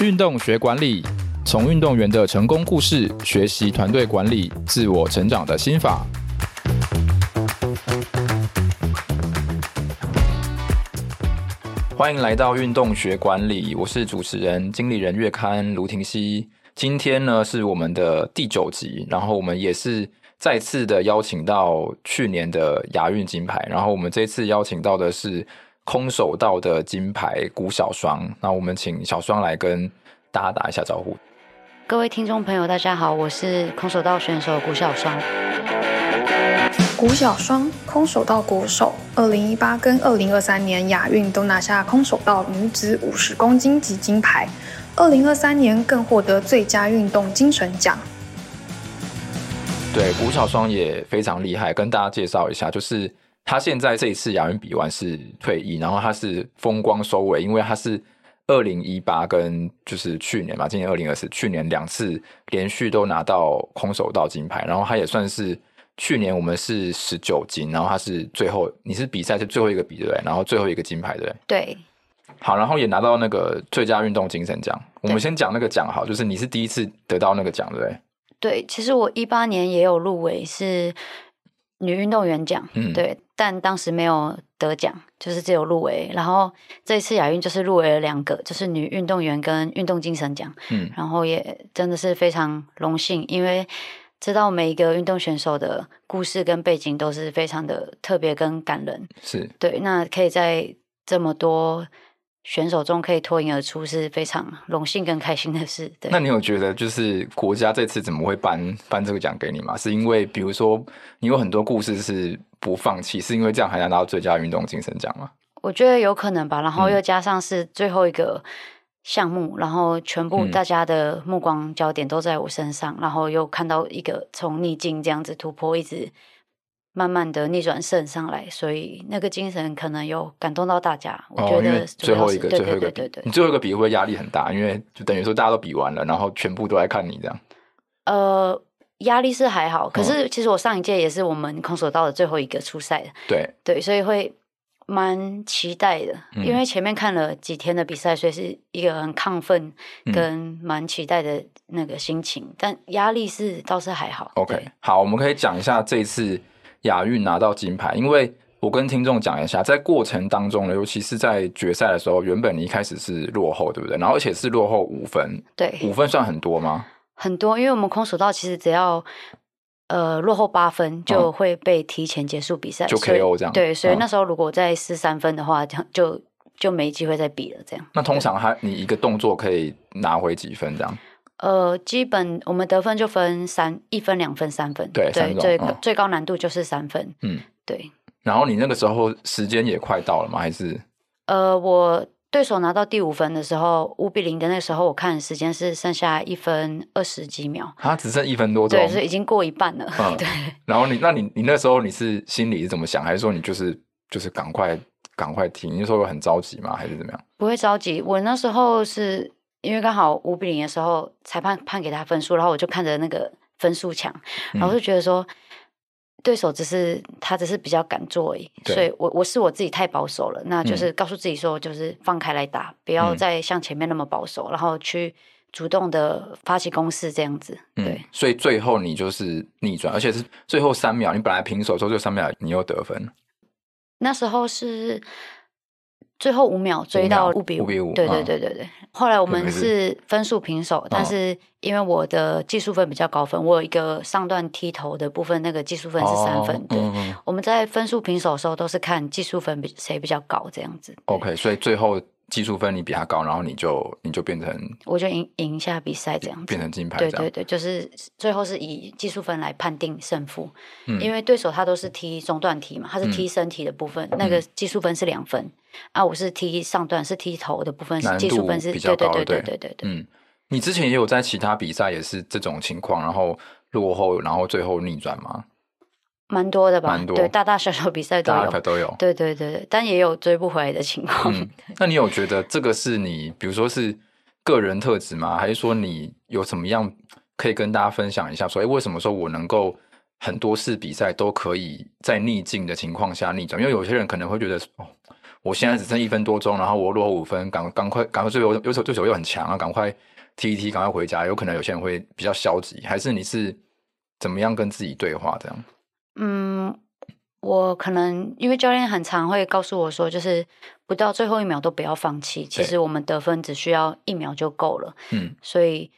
运动学管理，从运动员的成功故事学习团队管理、自我成长的心法。欢迎来到运动学管理，我是主持人、经理人月刊卢廷熙。今天呢是我们的第九集，然后我们也是再次的邀请到去年的亚运金牌，然后我们这次邀请到的是。空手道的金牌谷小双，那我们请小双来跟大家打一下招呼。各位听众朋友，大家好，我是空手道选手谷小双。谷小双，空手道国手，二零一八跟二零二三年亚运都拿下空手道女子五十公斤级金牌，二零二三年更获得最佳运动精神奖。对，谷小双也非常厉害，跟大家介绍一下，就是。他现在这一次亚运比完是退役，然后他是风光收尾，因为他是二零一八跟就是去年嘛，今年二零二四，去年两次连续都拿到空手道金牌，然后他也算是去年我们是十九金，然后他是最后你是比赛是最后一个比对，然后最后一个金牌对。对，好，然后也拿到那个最佳运动精神奖。我们先讲那个奖好，就是你是第一次得到那个奖对不对？对，其实我一八年也有入围是女运动员奖，嗯，对。但当时没有得奖，就是只有入围。然后这一次亚运就是入围了两个，就是女运动员跟运动精神奖。嗯，然后也真的是非常荣幸，因为知道每一个运动选手的故事跟背景都是非常的特别跟感人。是对，那可以在这么多。选手中可以脱颖而出是非常荣幸跟开心的事。对，那你有觉得就是国家这次怎么会颁颁这个奖给你吗？是因为比如说你有很多故事是不放弃，是因为这样还能拿到最佳运动精神奖吗？我觉得有可能吧。然后又加上是最后一个项目，嗯、然后全部大家的目光焦点都在我身上，嗯、然后又看到一个从逆境这样子突破，一直。慢慢的逆转胜上来，所以那个精神可能有感动到大家。我觉得最后一个，最后一个，对对对，你最后一个比会压力很大？因为就等于说大家都比完了，然后全部都来看你这样。呃，压力是还好，可是其实我上一届也是我们空手道的最后一个出赛的。对对，所以会蛮期待的，因为前面看了几天的比赛，所以是一个很亢奋跟蛮期待的那个心情。但压力是倒是还好。OK，好，我们可以讲一下这一次。亚运拿到金牌，因为我跟听众讲一下，在过程当中呢，尤其是在决赛的时候，原本你一开始是落后，对不对？然后而且是落后五分，对，五分算很多吗？很多，因为我们空手道其实只要呃落后八分就会被提前结束比赛，就 KO 这样。对，所以那时候如果再失三分的话，就就就没机会再比了。这样。那通常他你一个动作可以拿回几分？这样？呃，基本我们得分就分三一分、两分、三分。对，对最、嗯、最高难度就是三分。嗯，对。然后你那个时候时间也快到了吗？还是？呃，我对手拿到第五分的时候，五比零的那个时候，我看时间是剩下一分二十几秒。啊，只剩一分多钟。对，是已经过一半了。嗯、对。然后你，那你，你那时候你是心里是怎么想？还是说你就是就是赶快赶快停？你那时候很着急吗？还是怎么样？不会着急，我那时候是。因为刚好五比零的时候，裁判判给他分数，然后我就看着那个分数墙，然后就觉得说，对手只是他只是比较敢做而已，所以我我是我自己太保守了，那就是告诉自己说，就是放开来打，不要再像前面那么保守，然后去主动的发起攻势这样子。对，所以最后你就是逆转，而且是最后三秒，你本来平手之后就三秒，你又得分。那时候是。最后五秒追到五比五，对对对对对。后来我们是分数平手，但是因为我的技术分比较高分，我有一个上段踢头的部分，那个技术分是三分。对，我们在分数平手的时候都是看技术分比谁比较高这样子。OK，所以最后。技术分你比他高，然后你就你就变成，我就赢赢一下比赛这样子，变成金牌。对对对，就是最后是以技术分来判定胜负，嗯，因为对手他都是踢中段踢嘛，他是踢身体的部分，嗯、那个技术分是两分，嗯、啊，我是踢上段是踢头的部分，是技术分是比较高，对对。对对对对。嗯，你之前也有在其他比赛也是这种情况，然后落后，然后最后逆转吗？蛮多的吧，蛮多，对，大大小小比赛都有，都有，对对对对，但也有追不回来的情况。嗯，那你有觉得这个是你，比如说是个人特质吗？还是说你有什么样可以跟大家分享一下？说，哎，为什么说我能够很多次比赛都可以在逆境的情况下逆转？因为有些人可能会觉得，哦，我现在只剩一分多钟，然后我落后五分，赶赶快赶快对手对手对手又很强啊，赶快踢一踢，赶快回家。有可能有些人会比较消极，还是你是怎么样跟自己对话这样？嗯，我可能因为教练很常会告诉我说，就是不到最后一秒都不要放弃。其实我们得分只需要一秒就够了。嗯，所以。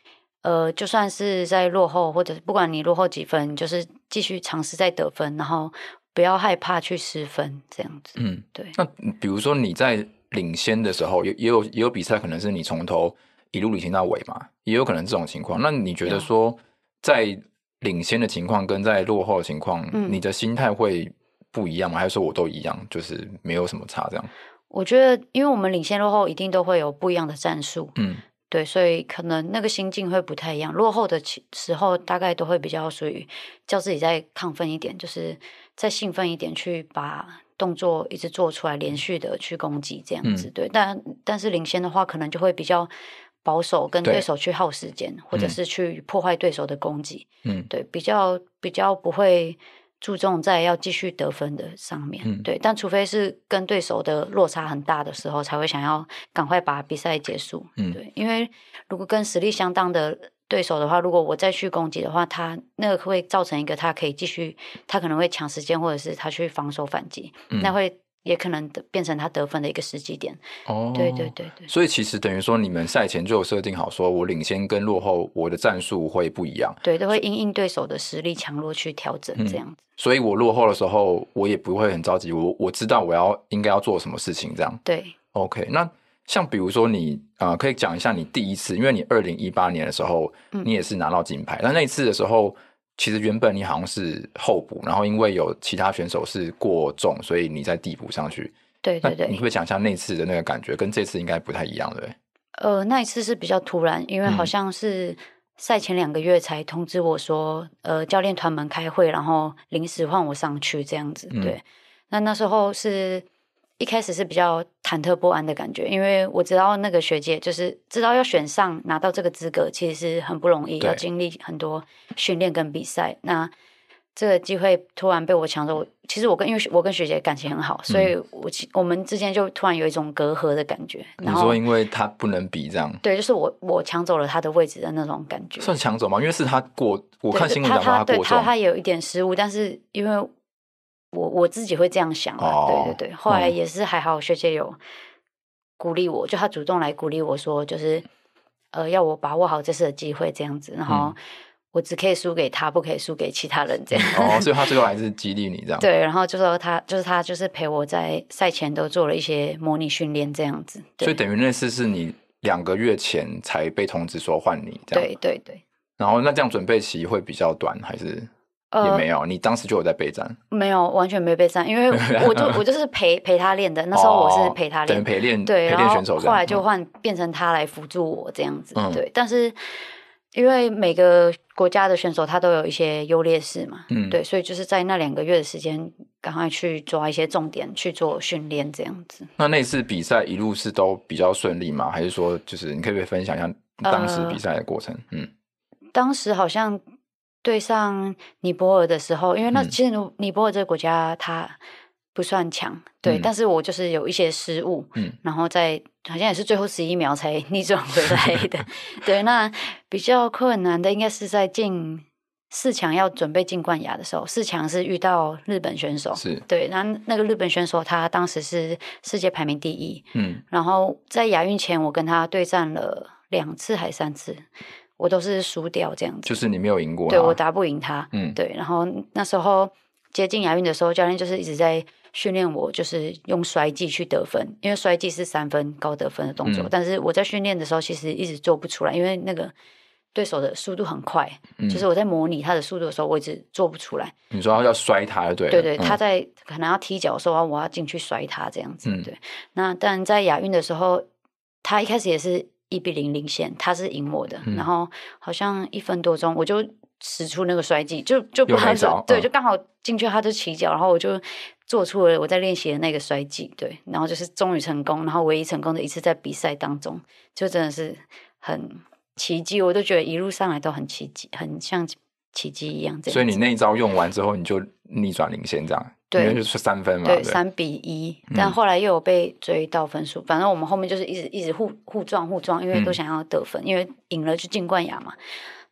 呃，就算是在落后，或者不管你落后几分，就是继续尝试再得分，然后不要害怕去失分，这样子。嗯，对。那比如说你在领先的时候，也也有也有比赛，可能是你从头一路领先到尾嘛，也有可能这种情况。那你觉得说，在领先的情况跟在落后的情况，嗯，你的心态会不一样吗？还是说我都一样，就是没有什么差这样？我觉得，因为我们领先落后一定都会有不一样的战术。嗯。对，所以可能那个心境会不太一样。落后的时候，大概都会比较属于叫自己再亢奋一点，就是再兴奋一点，去把动作一直做出来，连续的去攻击这样子。嗯、对，但但是领先的话，可能就会比较保守，跟对手去耗时间，或者是去破坏对手的攻击。嗯，对，比较比较不会。注重在要继续得分的上面，嗯、对，但除非是跟对手的落差很大的时候，才会想要赶快把比赛结束。嗯，对，因为如果跟实力相当的对手的话，如果我再去攻击的话，他那个会造成一个他可以继续，他可能会抢时间，或者是他去防守反击，嗯、那会。也可能变成他得分的一个时机点。哦，对对对对。所以其实等于说，你们赛前就有设定好，说我领先跟落后，我的战术会不一样。对，都会因应对手的实力强弱去调整这样子。所以我落后的时候，我也不会很着急。我我知道我要应该要做什么事情，这样。对。OK，那像比如说你啊、呃，可以讲一下你第一次，因为你二零一八年的时候，你也是拿到金牌，但、嗯、那一次的时候。其实原本你好像是候补，然后因为有其他选手是过重，所以你在递补上去。对对对，你会讲一下那次的那个感觉，跟这次应该不太一样，对？呃，那一次是比较突然，因为好像是赛前两个月才通知我说，嗯、呃，教练团们开会，然后临时换我上去这样子。对，嗯、那那时候是。一开始是比较忐忑不安的感觉，因为我知道那个学姐就是知道要选上拿到这个资格，其实是很不容易，要经历很多训练跟比赛。那这个机会突然被我抢走，其实我跟因为我跟学姐感情很好，所以我我们之间就突然有一种隔阂的感觉。然后你说因为她不能比这样？对，就是我我抢走了她的位置的那种感觉。算抢走吗？因为是她过，我看新闻讲她过重，她她也有一点失误，但是因为。我我自己会这样想啊，对对对，后来也是还好，学姐有鼓励我，就她主动来鼓励我说，就是呃，要我把握好这次的机会这样子，然后我只可以输给他，不可以输给其他人这样。哦，所以他最后还是激励你这样。对，然后就说他就是他就是陪我在赛前都做了一些模拟训练这样子。所以等于那次是你两个月前才被通知说换你这样。对对对。然后那这样准备期会比较短还是？也没有，你当时就有在备战？没有，完全没备战，因为 我就我就是陪陪他练的。那时候我是陪他练，等陪练，对，陪练选手。后来就换变成他来辅助我这样子，对。但是因为每个国家的选手他都有一些优劣势嘛，嗯，对，所以就是在那两个月的时间，赶快去抓一些重点去做训练这样子。那那次比赛一路是都比较顺利吗？还是说就是你可以不可以分享一下当时比赛的过程？嗯，当时好像。对上尼泊尔的时候，因为那其实尼泊尔这个国家它不算强，对，嗯、但是我就是有一些失误，嗯，然后在好像也是最后十一秒才 逆转回来的，对，那比较困难的应该是在进四强要准备进冠亚的时候，四强是遇到日本选手，是。对，那那个日本选手他当时是世界排名第一，嗯，然后在亚运前我跟他对战了两次还三次。我都是输掉这样子，就是你没有赢过，对，我打不赢他，嗯，对。然后那时候接近亚运的时候，教练就是一直在训练我，就是用摔技去得分，因为摔技是三分高得分的动作。嗯、但是我在训练的时候，其实一直做不出来，因为那个对手的速度很快，嗯、就是我在模拟他的速度的时候，我一直做不出来。你说要摔他，对，对对，他在可能要踢脚的时候，我要进去摔他这样子，嗯、对。那但在亚运的时候，他一开始也是。一比零领先，他是赢我的，嗯、然后好像一分多钟，我就使出那个摔技，就就不好找，对，就刚好进去，他就起脚，然后我就做出了我在练习的那个摔技，对，然后就是终于成功，然后唯一成功的一次在比赛当中，就真的是很奇迹，我都觉得一路上来都很奇迹，很像奇迹一样。所以你那一招用完之后，你就逆转领先这样。对，就是三分嘛，对，三比一。但后来又有被追到分数，嗯、反正我们后面就是一直一直互互撞互撞，因为都想要得分，嗯、因为赢了就进冠亚嘛。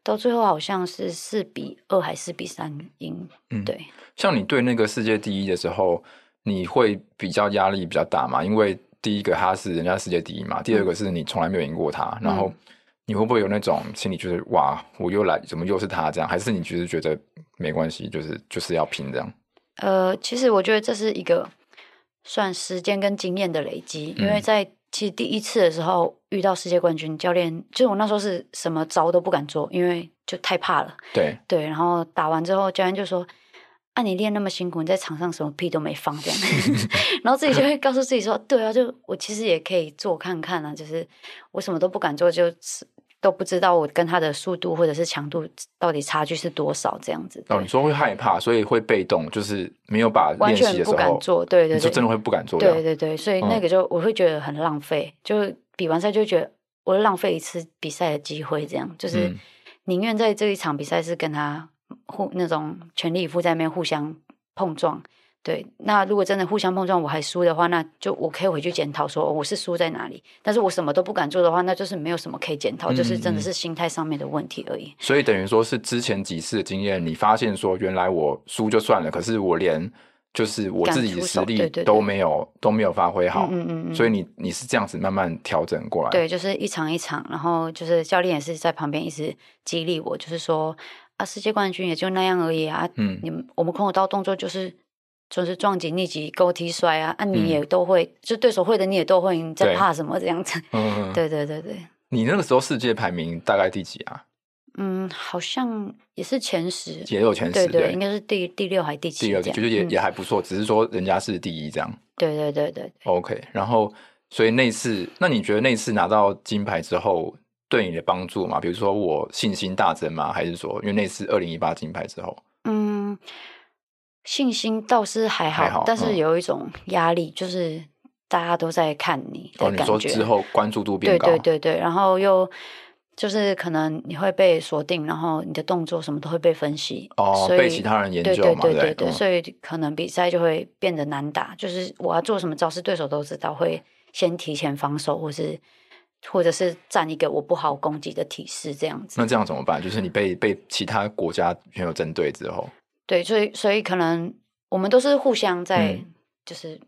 到最后好像是四比二还是四比三赢。嗯，对。像你对那个世界第一的时候，你会比较压力比较大嘛？因为第一个他是人家世界第一嘛，第二个是你从来没有赢过他，嗯、然后你会不会有那种心里就是哇，我又来，怎么又是他这样？还是你其实觉得没关系，就是就是要拼这样？呃，其实我觉得这是一个算时间跟经验的累积，因为在其实第一次的时候遇到世界冠军教练，就是我那时候是什么招都不敢做，因为就太怕了。对对，然后打完之后，教练就说：“啊，你练那么辛苦，你在场上什么屁都没放这样。” 然后自己就会告诉自己说：“对啊，就我其实也可以做看看啊，就是我什么都不敢做，就是。”都不知道我跟他的速度或者是强度到底差距是多少，这样子。哦，你说会害怕，所以会被动，就是没有把完全不敢做，对对对，就真的会不敢做。对对对，所以那个就我会觉得很浪费，嗯、就比完赛就觉得我浪费一次比赛的机会，这样就是宁愿在这一场比赛是跟他互那种全力以赴在那边互相碰撞。对，那如果真的互相碰撞我还输的话，那就我可以回去检讨说我是输在哪里。但是我什么都不敢做的话，那就是没有什么可以检讨，嗯、就是真的是心态上面的问题而已。所以等于说是之前几次的经验，你发现说原来我输就算了，可是我连就是我自己的实力都没有都没有发挥好。嗯嗯嗯。所以你你是这样子慢慢调整过来。对，就是一场一场，然后就是教练也是在旁边一直激励我，就是说啊，世界冠军也就那样而已啊。嗯。你们我们空手道动作就是。就是撞击、逆击、勾踢、摔啊，啊，你也都会，嗯、就对手会的你也都会，你在怕什么这样子？嗯，对对对对。你那个时候世界排名大概第几啊？嗯，好像也是前十，也有前十，对对，对应该是第第六还是第七？第六，就是也、嗯、也还不错，只是说人家是第一这样。对对对对。OK，然后所以那次，那你觉得那次拿到金牌之后对你的帮助吗？比如说我信心大增吗？还是说因为那次二零一八金牌之后？嗯。信心倒是还好，还好，但是有一种压力，嗯、就是大家都在看你的感觉。哦、你说之后关注度变高，对对对对，然后又就是可能你会被锁定，然后你的动作什么都会被分析，哦，所被其他人研究嘛，对对对对对，对，所以可能比赛就会变得难打。就是我要做什么招式，对手都知道，会先提前防守，或是或者是占一个我不好攻击的体式，这样子。那这样怎么办？就是你被被其他国家朋友针对之后。对，所以所以可能我们都是互相在，就是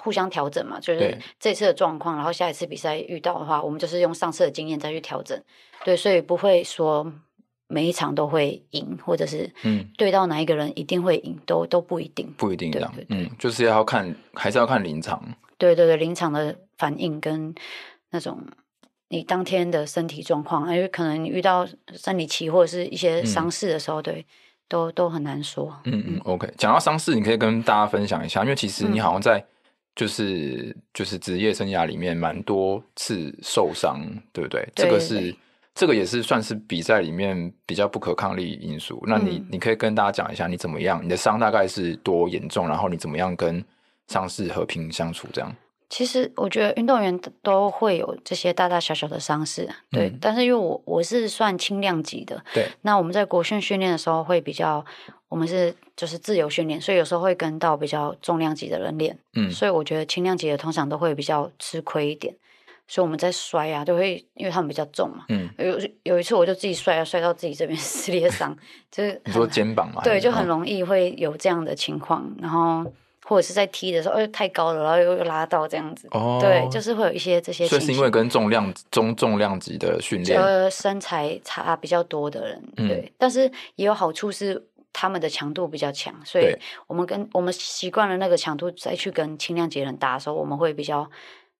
互相调整嘛。嗯、就是这次的状况，然后下一次比赛遇到的话，我们就是用上次的经验再去调整。对，所以不会说每一场都会赢，或者是嗯，对到哪一个人一定会赢，都都不一定，不一定这样。嗯，就是要看，还是要看临场。对对对，临场的反应跟那种你当天的身体状况，因为可能你遇到生理期或者是一些伤势的时候，嗯、对。都都很难说。嗯嗯，OK。讲到伤势，你可以跟大家分享一下，因为其实你好像在就是、嗯、就是职业生涯里面蛮多次受伤，对不对？这个是这个也是算是比赛里面比较不可抗力因素。那你、嗯、你可以跟大家讲一下你怎么样，你的伤大概是多严重，然后你怎么样跟伤势和平相处这样。其实我觉得运动员都会有这些大大小小的伤势，对。嗯、但是因为我我是算轻量级的，对。那我们在国训训练的时候会比较，我们是就是自由训练，所以有时候会跟到比较重量级的人练，嗯。所以我觉得轻量级的通常都会比较吃亏一点，所以我们在摔啊，就会因为他们比较重嘛，嗯。有有一次我就自己摔啊，摔到自己这边 撕裂伤，就是你说肩膀嘛，对，就很容易会有这样的情况，然后。或者是在踢的时候，哎，太高了，然后又又拉到这样子。哦，对，就是会有一些这些。所以是因为跟重量中重量级的训练，呃，身材差比较多的人，嗯、对。但是也有好处是他们的强度比较强，所以我们跟我们习惯了那个强度再去跟轻量级人打的时候，我们会比较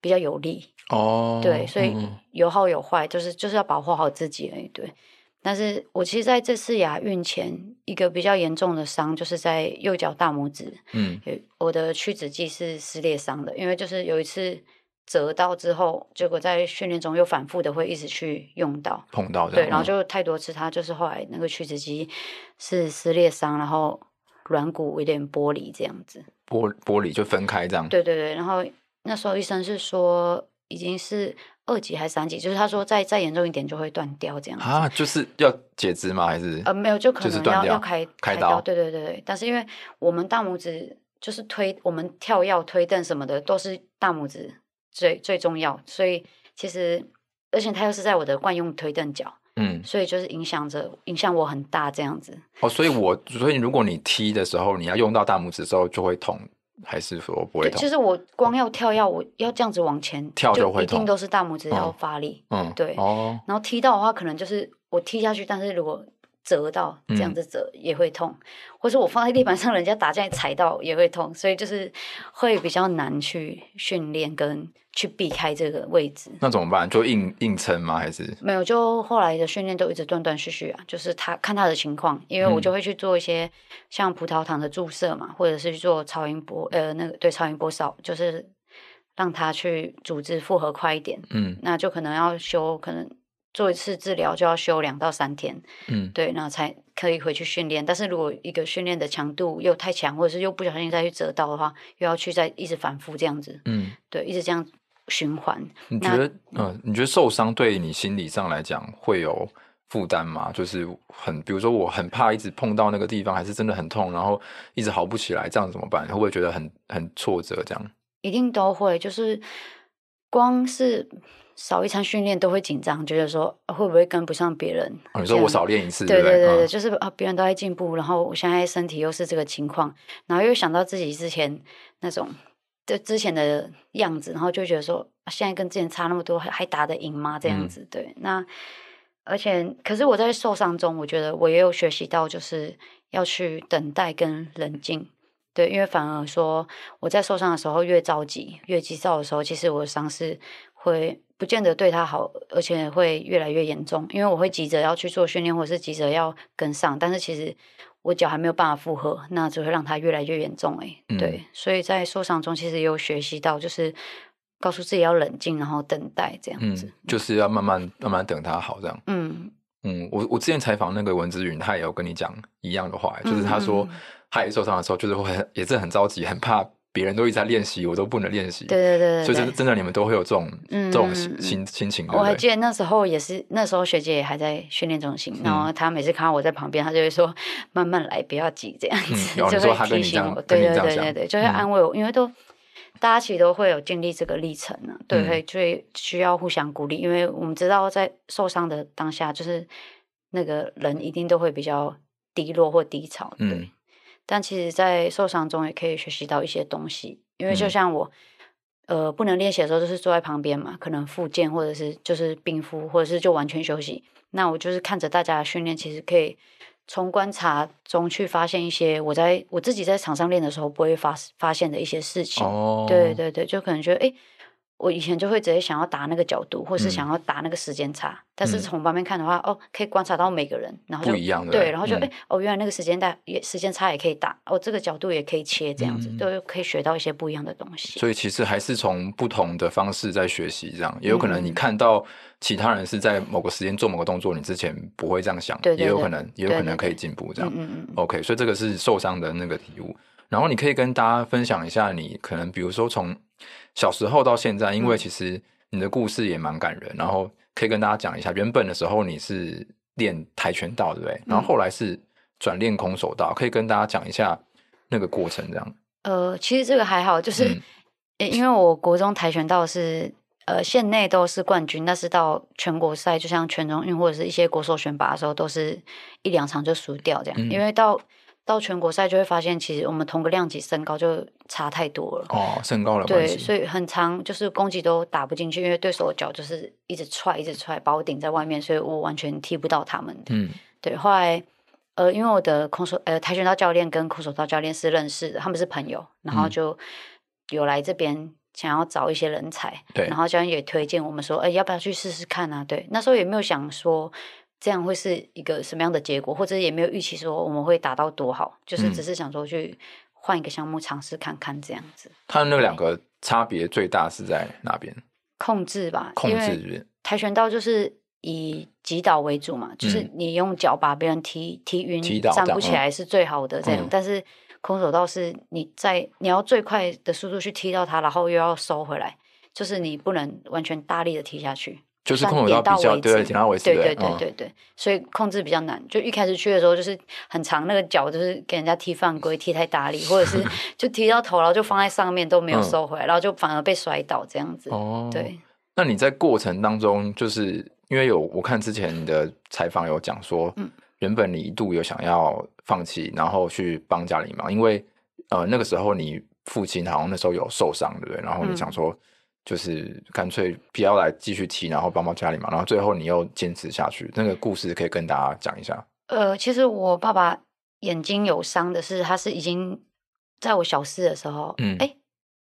比较有力。哦，对，所以有好有坏，就是就是要保护好自己而已，对。但是我其实在这次亚运前，一个比较严重的伤，就是在右脚大拇指，嗯，我的屈指肌是撕裂伤的，因为就是有一次折到之后，结果在训练中又反复的会一直去用到碰到，对，然后就太多次，它就是后来那个屈指肌是撕裂伤，然后软骨有点剥离这样子，剥剥离就分开这样，对对对，然后那时候医生是说已经是。二级还是三级，就是他说再再严重一点就会断掉这样子啊，就是要截肢吗？还是呃没有，就可能要要开开刀，对对对对。但是因为我们大拇指就是推我们跳药推蹬什么的都是大拇指最最重要，所以其实而且他又是在我的惯用推蹬脚，嗯，所以就是影响着影响我很大这样子。哦，所以我所以如果你踢的时候你要用到大拇指的时候就会痛。还是说不会痛？其实我光要跳要，我要这样子往前跳就会痛，一定都是大拇指要发力。嗯，对。哦。然后踢到的话，可能就是我踢下去，但是如果折到这样子折也会痛，嗯、或者我放在地板上，人家打架踩到也会痛，所以就是会比较难去训练跟。去避开这个位置，那怎么办？就硬硬撑吗？还是没有？就后来的训练都一直断断续续啊。就是他看他的情况，因为我就会去做一些像葡萄糖的注射嘛，嗯、或者是去做超音波，呃，那个对超音波扫，就是让他去组织复合快一点。嗯，那就可能要休，可能做一次治疗就要休两到三天。嗯，对，然后才可以回去训练。但是如果一个训练的强度又太强，或者是又不小心再去折到的话，又要去再一直反复这样子。嗯，对，一直这样。循环，你觉得，嗯、呃，你觉得受伤对你心理上来讲会有负担吗？就是很，比如说我很怕一直碰到那个地方，还是真的很痛，然后一直好不起来，这样怎么办？会不会觉得很很挫折？这样一定都会，就是光是少一餐训练都会紧张，觉得说会不会跟不上别人？哦、你说我少练一次，对对对对，嗯、就是啊，别人都在进步，然后我现在身体又是这个情况，然后又想到自己之前那种。就之前的样子，然后就觉得说，现在跟之前差那么多，还还打得赢吗？这样子，嗯、对。那而且，可是我在受伤中，我觉得我也有学习到，就是要去等待跟冷静。对，因为反而说我在受伤的时候越着急、越急躁的时候，其实我的伤势会不见得对他好，而且会越来越严重。因为我会急着要去做训练，或者是急着要跟上，但是其实。我脚还没有办法负荷，那只会让它越来越严重。哎，对，嗯、所以在受伤中其实也有学习到，就是告诉自己要冷静，然后等待这样子，嗯、就是要慢慢慢慢等它好这样。嗯嗯，我我之前采访那个文子云，他也有跟你讲一样的话，就是他说他也受伤的时候，就是会很也是很着急，很怕。别人都一直在练习，我都不能练习。对对对，所以真真的，你们都会有这种这种心心情。我还记得那时候也是，那时候学姐也还在训练中心，然后她每次看到我在旁边，她就会说：“慢慢来，不要急，这样子。”就会提醒我。对对对对对，就会安慰我，因为都大家其实都会有经历这个历程呢。对，所以需要互相鼓励，因为我们知道在受伤的当下，就是那个人一定都会比较低落或低潮。对。但其实，在受伤中也可以学习到一些东西，因为就像我，嗯、呃，不能练习的时候，就是坐在旁边嘛，可能复健或者是就是冰敷，或者是就完全休息。那我就是看着大家的训练，其实可以从观察中去发现一些我在我自己在场上练的时候不会发发现的一些事情。哦，对对对，就可能觉得哎。诶我以前就会直接想要打那个角度，或是想要打那个时间差。嗯、但是从旁边看的话，哦，可以观察到每个人，然后就不一样的对，然后就哎、嗯，哦，原来那个时间带也时间差也可以打，哦，这个角度也可以切，这样子、嗯、都可以学到一些不一样的东西。所以其实还是从不同的方式在学习，这样也有可能你看到其他人是在某个时间做某个动作，你之前不会这样想，也有可能，也有可能可以进步这样。嗯嗯 OK，所以这个是受伤的那个体悟。然后你可以跟大家分享一下，你可能比如说从。小时候到现在，因为其实你的故事也蛮感人，嗯、然后可以跟大家讲一下。原本的时候你是练跆拳道，对不对？嗯、然后后来是转练空手道，可以跟大家讲一下那个过程，这样。呃，其实这个还好，就是、嗯、因为我国中跆拳道是呃县内都是冠军，但是到全国赛，就像全中运或者是一些国手选拔的时候，都是一两场就输掉这样。嗯、因为到到全国赛就会发现，其实我们同个量级身高就差太多了。哦，身高的关系。对，所以很长，就是攻击都打不进去，因为对手的脚就是一直踹，一直踹，把我顶在外面，所以我完全踢不到他们的。嗯，对。后来，呃，因为我的空手呃跆拳道教练跟空手道教练是认识的，他们是朋友，然后就有来这边想要找一些人才。对。然后教练也推荐我们说，哎，要不要去试试看啊？对，那时候也没有想说。这样会是一个什么样的结果，或者也没有预期说我们会达到多好，就是只是想说去换一个项目尝试看看这样子。他那两个差别最大是在哪边？控制吧，控制。跆拳道就是以击倒为主嘛，就是你用脚把别人踢踢晕，站不起来是最好的这样。但是空手道是你在你要最快的速度去踢到他，然后又要收回来。就是你不能完全大力的踢下去。就是空手道比较对，点到为止。对对对对对，嗯、所以控制比较难。就一开始去的时候，就是很长，那个脚就是给人家踢犯规，踢太大力，或者是就踢到头，然后就放在上面都没有收回来，嗯、然后就反而被摔倒这样子。哦，对。那你在过程当中，就是因为有我看之前你的采访有讲说，嗯，原本你一度有想要放弃，然后去帮家里忙，因为呃那个时候你父亲好像那时候有受伤，对不对？然后你想说。嗯就是干脆不要来继续踢，然后帮帮家里嘛，然后最后你又坚持下去，那个故事可以跟大家讲一下。呃，其实我爸爸眼睛有伤的是，他是已经在我小四的时候，嗯，哎，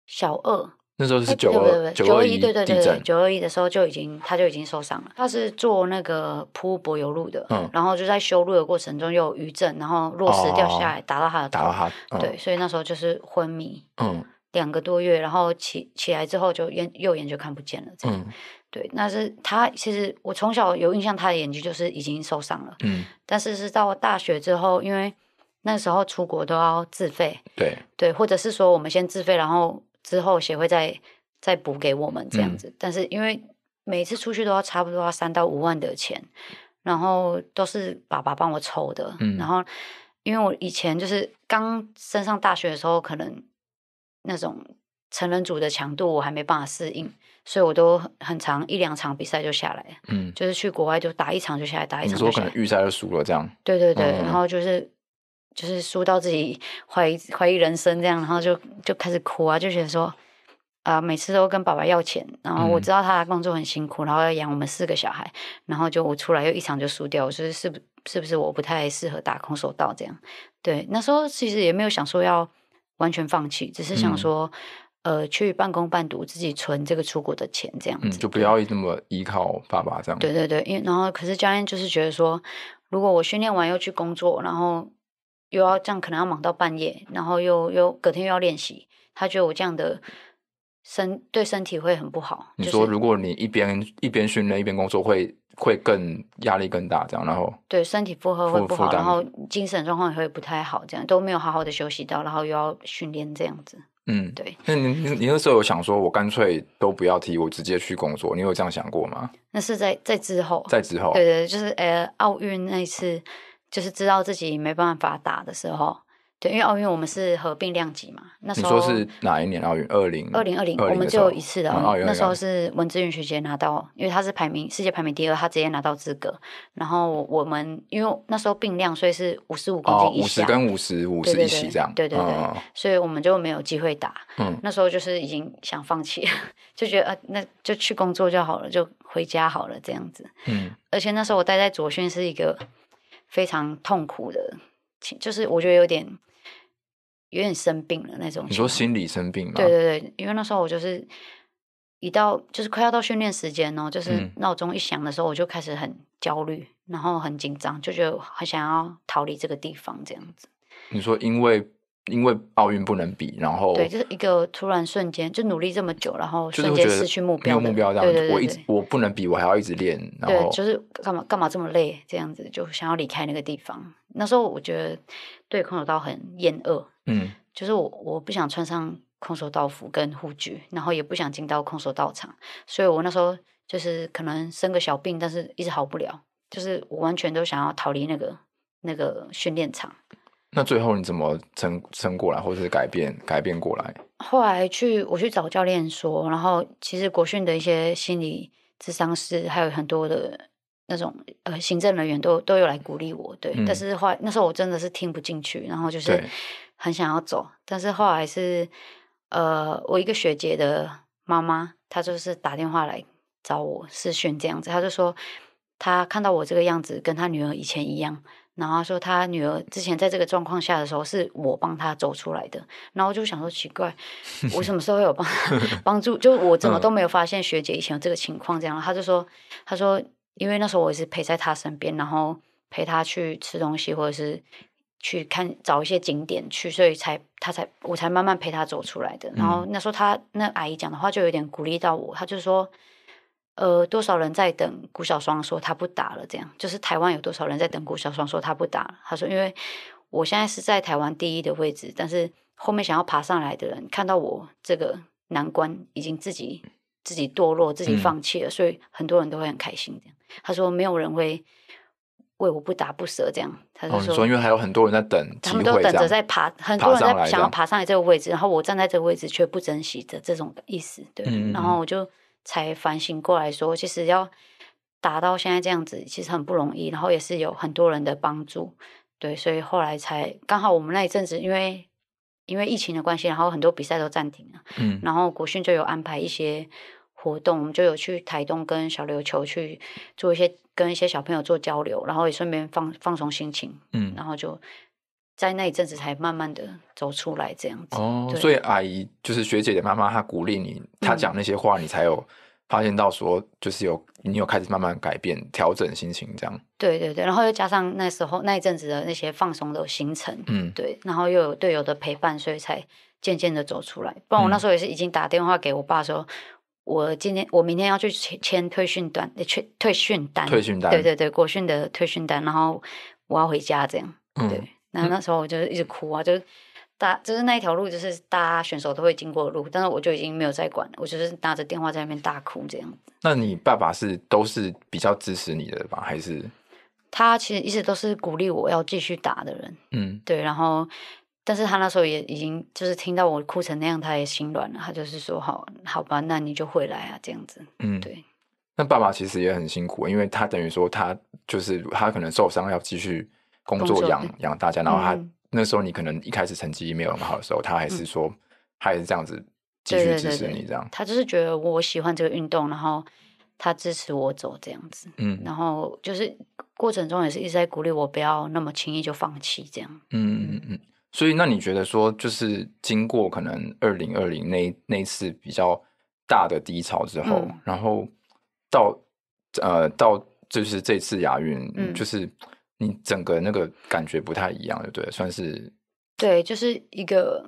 小二。那时候是九二九二一，对对对，九二一的时候就已经他就已经受伤了。他是做那个铺柏油路的，嗯，然后就在修路的过程中又有余震，然后落石掉下来打到他的头，打到他，嗯、对，所以那时候就是昏迷，嗯。两个多月，然后起起来之后就眼右眼就看不见了，这样。嗯、对，那是他其实我从小有印象，他的眼睛就是已经受伤了。嗯，但是是到大学之后，因为那时候出国都要自费，对对，或者是说我们先自费，然后之后协会再再补给我们这样子。嗯、但是因为每次出去都要差不多要三到五万的钱，然后都是爸爸帮我筹的。嗯，然后因为我以前就是刚升上大学的时候，可能。那种成人组的强度我还没办法适应，所以我都很长一两场比赛就下来，嗯，就是去国外就打一场就下来，打一场就下来。说可能预赛就输了这样？对对对，嗯、然后就是就是输到自己怀疑怀疑人生这样，然后就就开始哭啊，就觉得说啊、呃，每次都跟爸爸要钱，然后我知道他的工作很辛苦，然后要养我们四个小孩，然后就我出来又一场就输掉，我说是不是不是我不太适合打空手道这样？对，那时候其实也没有想说要。完全放弃，只是想说，嗯、呃，去半工半读，自己存这个出国的钱，这样子，嗯、就不要这么依靠爸爸这样。对对对，因为然后可是教练就是觉得说，如果我训练完又去工作，然后又要这样，可能要忙到半夜，然后又又隔天又要练习，他觉得我这样的身对身体会很不好。你说，如果你一边一边训练一边工作会。会更压力更大，这样，然后对身体负荷会不好，然后精神状况也会不太好，这样都没有好好的休息到，然后又要训练这样子。嗯，对。那你你那时候有想说，我干脆都不要踢，我直接去工作，你有这样想过吗？那是在在之后，在之后，对对，就是呃奥运那一次，就是知道自己没办法打的时候。对，因为奥运我们是合并量级嘛，那时候你说是哪一年奥运？二零二零二零，我们只有一次的奥运。那时候是文姿云学姐拿到，因为她是排名世界排名第二，她直接拿到资格。然后我们因为那时候并量，所以是五十五公斤以下，五十跟五十五十一起这样。对对对，所以我们就没有机会打。嗯，那时候就是已经想放弃了，就觉得呃，那就去工作就好了，就回家好了这样子。嗯，而且那时候我待在左训是一个非常痛苦的，就是我觉得有点。有点生病了那种。你说心理生病吗？对对对，因为那时候我就是一到就是快要到训练时间哦，就是闹钟一响的时候，我就开始很焦虑，嗯、然后很紧张，就觉得很想要逃离这个地方这样子。你说因为因为奥运不能比，然后对，就是一个突然瞬间就努力这么久，然后瞬间失去目标，没有目标这样子。对对对对，我一直我不能比，我还要一直练，然后对，就是干嘛干嘛这么累这样子，就想要离开那个地方。那时候我觉得对空手道很厌恶。嗯，就是我我不想穿上空手道服跟护具，然后也不想进到空手道场，所以我那时候就是可能生个小病，但是一直好不了，就是我完全都想要逃离那个那个训练场。那最后你怎么撑撑过来，或者是改变改变过来？后来去我去找教练说，然后其实国训的一些心理智商师，还有很多的那种呃行政人员都都有来鼓励我，对，嗯、但是后来那时候我真的是听不进去，然后就是。很想要走，但是后来是，呃，我一个学姐的妈妈，她就是打电话来找我视讯这样子，她就说她看到我这个样子，跟她女儿以前一样，然后说他女儿之前在这个状况下的时候，是我帮她走出来的，然后我就想说奇怪，我什么时候会有帮 帮助？就我怎么都没有发现学姐以前有这个情况这样，他就说，他说因为那时候我也是陪在她身边，然后陪她去吃东西或者是。去看找一些景点去，所以才他才我才慢慢陪他走出来的。然后那时候他那阿姨讲的话就有点鼓励到我，他就说，呃，多少人在等古小双说他不打了，这样就是台湾有多少人在等古小双说他不打了。他说，因为我现在是在台湾第一的位置，但是后面想要爬上来的人看到我这个难关已经自己自己堕落，自己放弃了，嗯、所以很多人都会很开心。这样，他说没有人会为我不打不舍。这样，他就说，因为还有很多人在等，他们都等着在爬，很多人在想要爬上来这个位置，然后我站在这个位置却不珍惜的这种意思。对，嗯、然后我就才反省过来说，其实要打到现在这样子，其实很不容易，然后也是有很多人的帮助。对，所以后来才刚好我们那一阵子，因为因为疫情的关系，然后很多比赛都暂停了。嗯，然后国训就有安排一些活动，我们就有去台东跟小琉球去做一些跟一些小朋友做交流，然后也顺便放放松心情。嗯，然后就在那一阵子才慢慢的走出来这样子。哦，所以阿姨就是学姐的妈妈，她鼓励你，她讲那些话，你才有。发现到说，就是有你有开始慢慢改变、调整心情这样。对对对，然后又加上那时候那一阵子的那些放松的行程，嗯，对，然后又有队友的陪伴，所以才渐渐的走出来。不然我那时候也是已经打电话给我爸说，嗯、我今天我明天要去签退训单，退退训单，退训单，对对对，国训的退训单，然后我要回家这样。嗯、对，那那时候我就一直哭啊，就。大就是那一条路，就是大家选手都会经过的路，但是我就已经没有再管了，我就是拿着电话在那边大哭这样子。那你爸爸是都是比较支持你的吧？还是他其实一直都是鼓励我要继续打的人。嗯，对。然后，但是他那时候也已经就是听到我哭成那样，他也心软了。他就是说：“好，好吧，那你就回来啊，这样子。”嗯，对。那爸爸其实也很辛苦，因为他等于说他就是他可能受伤要继续工作养养大家，然后他。嗯那时候你可能一开始成绩没有那么好的时候，他还是说，嗯、他也是这样子继续支持你这样。他就是觉得我喜欢这个运动，然后他支持我走这样子。嗯，然后就是过程中也是一直在鼓励我不要那么轻易就放弃这样。嗯嗯嗯。所以那你觉得说，就是经过可能二零二零那那次比较大的低潮之后，嗯、然后到呃到就是这次亚运，嗯、就是。你整个那个感觉不太一样，对不对？算是对，就是一个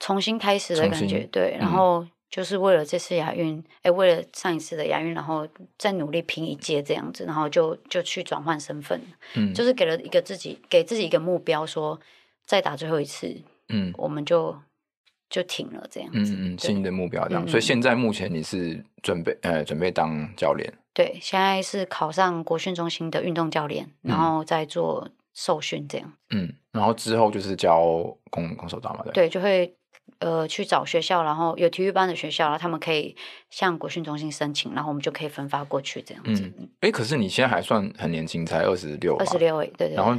重新开始的感觉，新对。然后就是为了这次亚运，哎、嗯，为了上一次的亚运，然后再努力拼一届这样子，然后就就去转换身份，嗯，就是给了一个自己给自己一个目标，说再打最后一次，嗯，我们就就停了这样子，嗯嗯，新的目标这样。嗯、所以现在目前你是准备呃准备当教练。对，现在是考上国训中心的运动教练，嗯、然后再做受训这样。嗯，然后之后就是教空空手道嘛，对。对，就会呃去找学校，然后有体育班的学校，然后他们可以向国训中心申请，然后我们就可以分发过去这样子。嗯，哎，可是你现在还算很年轻，才二十六。二十六，对对。然后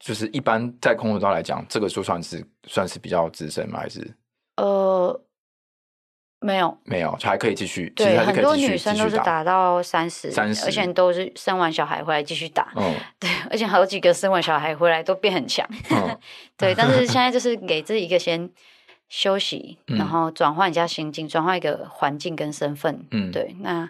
就是一般在空手道来讲，这个就算是算是比较资深吗？还是？呃。没有，没有，还可以继续。对，很多女生都是打到三十，三十，而且都是生完小孩回来继续打。嗯，对，而且好几个生完小孩回来都变很强。嗯、对，但是现在就是给自己一个先休息，嗯、然后转换一下心境，转换一个环境跟身份。嗯，对，那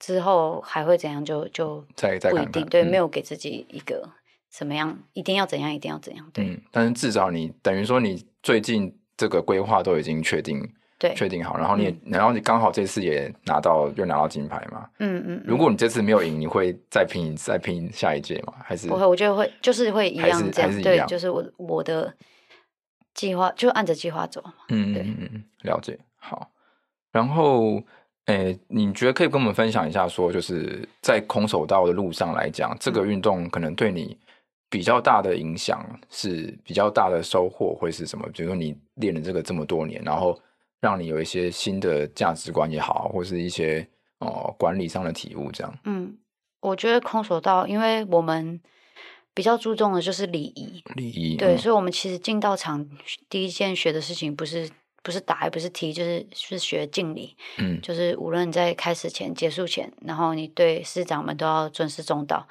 之后还会怎样就？就就再再不一定。对，没有给自己一个什么样，一定要怎样，一定要怎样。对，嗯、但是至少你等于说你最近这个规划都已经确定。对，确定好，然后你，嗯、然后你刚好这次也拿到，又拿到金牌嘛。嗯嗯。嗯，如果你这次没有赢，你会再拼，再拼下一届吗？还是不会？我觉得会，就是会一样这样。对，就是我我的计划就按着计划走。嗯对嗯嗯，了解。好，然后，诶，你觉得可以跟我们分享一下，说就是在空手道的路上来讲，这个运动可能对你比较大的影响是比较大的收获会是什么？比如说你练了这个这么多年，然后。让你有一些新的价值观也好，或是一些哦管理上的体悟，这样。嗯，我觉得空手道，因为我们比较注重的就是礼仪，礼仪。对，嗯、所以，我们其实进道场第一件学的事情，不是不是打，也不是踢，就是是学敬礼。嗯，就是无论在开始前、结束前，然后你对师长们都要尊师重道。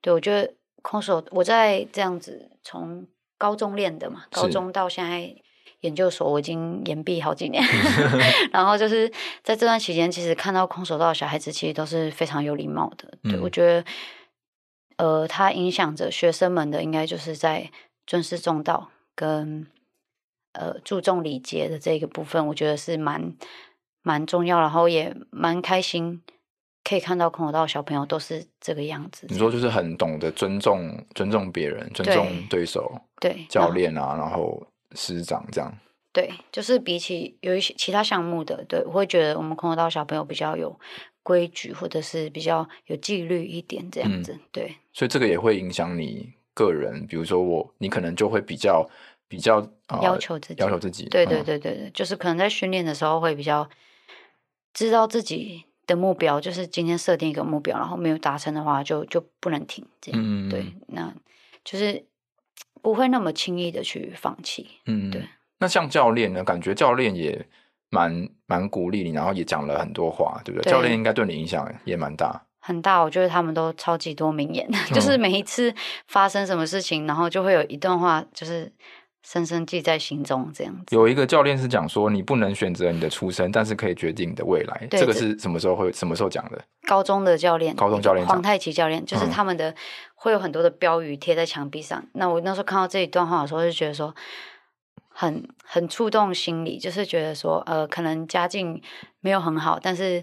对，我觉得空手，我在这样子从高中练的嘛，高中到现在。研究所我已经研毕好几年，然后就是在这段期间，其实看到空手道的小孩子其实都是非常有礼貌的。对，嗯、我觉得，呃，他影响着学生们的，应该就是在尊师重道跟呃注重礼节的这个部分，我觉得是蛮蛮重要，然后也蛮开心，可以看到空手道小朋友都是这个样子。你说就是很懂得尊重尊重别人，尊重对手，对，教练啊，然后。师长这样，对，就是比起有一些其他项目的，对，我会觉得我们空手道小朋友比较有规矩，或者是比较有纪律一点这样子。嗯、对，所以这个也会影响你个人，比如说我，你可能就会比较比较、呃、要求自己，要求自己。对对对对对，嗯、就是可能在训练的时候会比较知道自己的目标，就是今天设定一个目标，然后没有达成的话就，就就不能停。这样，嗯、对，那就是不会那么轻易的去放弃。嗯，对。那像教练呢？感觉教练也蛮蛮鼓励你，然后也讲了很多话，对不对？对，教练应该对你影响也蛮大，很大。我觉得他们都超级多名言，嗯、就是每一次发生什么事情，然后就会有一段话，就是深深记在心中这样子。有一个教练是讲说，你不能选择你的出身，但是可以决定你的未来。对这个是什么时候会什么时候讲的？高中的教练，高中教练黄太奇教练，就是他们的、嗯、会有很多的标语贴在墙壁上。那我那时候看到这一段话的时候，就觉得说。很很触动心里，就是觉得说，呃，可能家境没有很好，但是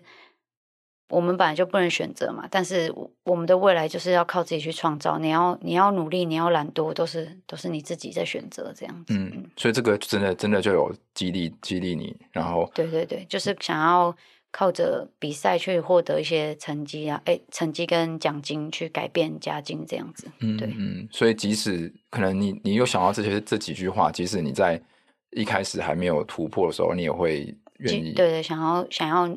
我们本来就不能选择嘛。但是我们的未来就是要靠自己去创造。你要你要努力，你要懒惰，都是都是你自己在选择这样子。嗯，所以这个真的真的就有激励激励你，然后对对对，就是想要。靠着比赛去获得一些成绩啊，哎，成绩跟奖金去改变家境这样子，嗯，对，嗯，所以即使可能你你有想到这些这几句话，即使你在一开始还没有突破的时候，你也会愿意，对对，想要想要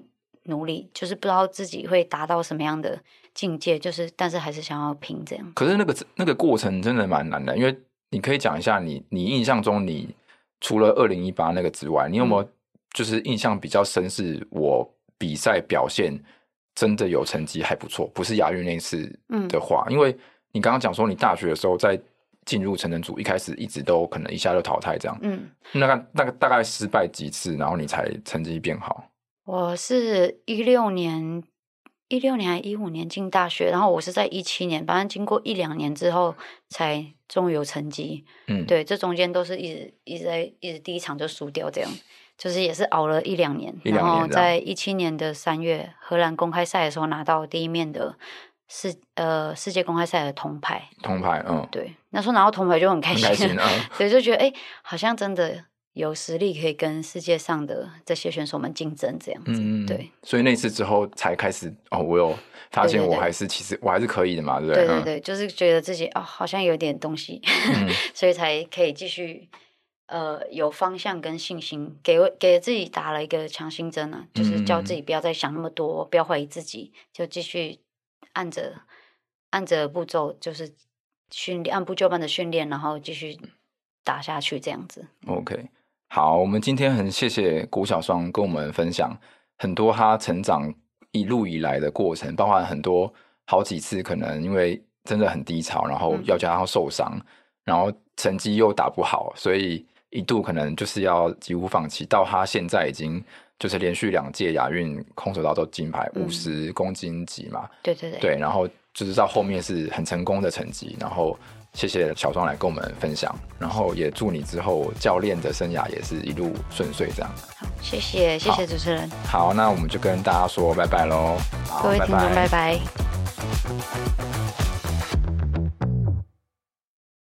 努力，就是不知道自己会达到什么样的境界，就是但是还是想要拼这样。可是那个那个过程真的蛮难的，因为你可以讲一下你你印象中你除了二零一八那个之外，你有没有就是印象比较深是我。比赛表现真的有成绩还不错，不是亚运那次的话，嗯、因为你刚刚讲说你大学的时候在进入成人组，一开始一直都可能一下就淘汰这样，嗯，那个那个大概失败几次，然后你才成绩变好？我是一六年，一六年还一五年进大学，然后我是在一七年，反正经过一两年之后才终于有成绩，嗯，对，这中间都是一直一直在一直第一场就输掉这样。就是也是熬了一两年，然后在一七年的三月荷兰公开赛的时候拿到第一面的世呃世界公开赛的铜牌。铜牌，嗯，对，那时候拿到铜牌就很开心，开心啊，所以就觉得哎，好像真的有实力可以跟世界上的这些选手们竞争这样子。嗯，对。所以那次之后才开始哦，我有发现我还是其实我还是可以的嘛，对不对？对对对，就是觉得自己哦好像有点东西，嗯、所以才可以继续。呃，有方向跟信心，给给自己打了一个强心针啊，就是叫自己不要再想那么多，嗯、不要怀疑自己，就继续按着按着步骤，就是训练按部就班的训练，然后继续打下去这样子。OK，好，我们今天很谢谢古小双跟我们分享很多他成长一路以来的过程，包含很多好几次可能因为真的很低潮，然后要加上受伤，嗯、然后成绩又打不好，所以。一度可能就是要几乎放弃，到他现在已经就是连续两届亚运空手道都金牌，五十公斤级嘛，对对对，对，然后就是到后面是很成功的成绩，然后谢谢小双来跟我们分享，然后也祝你之后教练的生涯也是一路顺遂这样。好，谢谢谢谢主持人。好，那我们就跟大家说拜拜喽，各位听众拜拜。拜拜。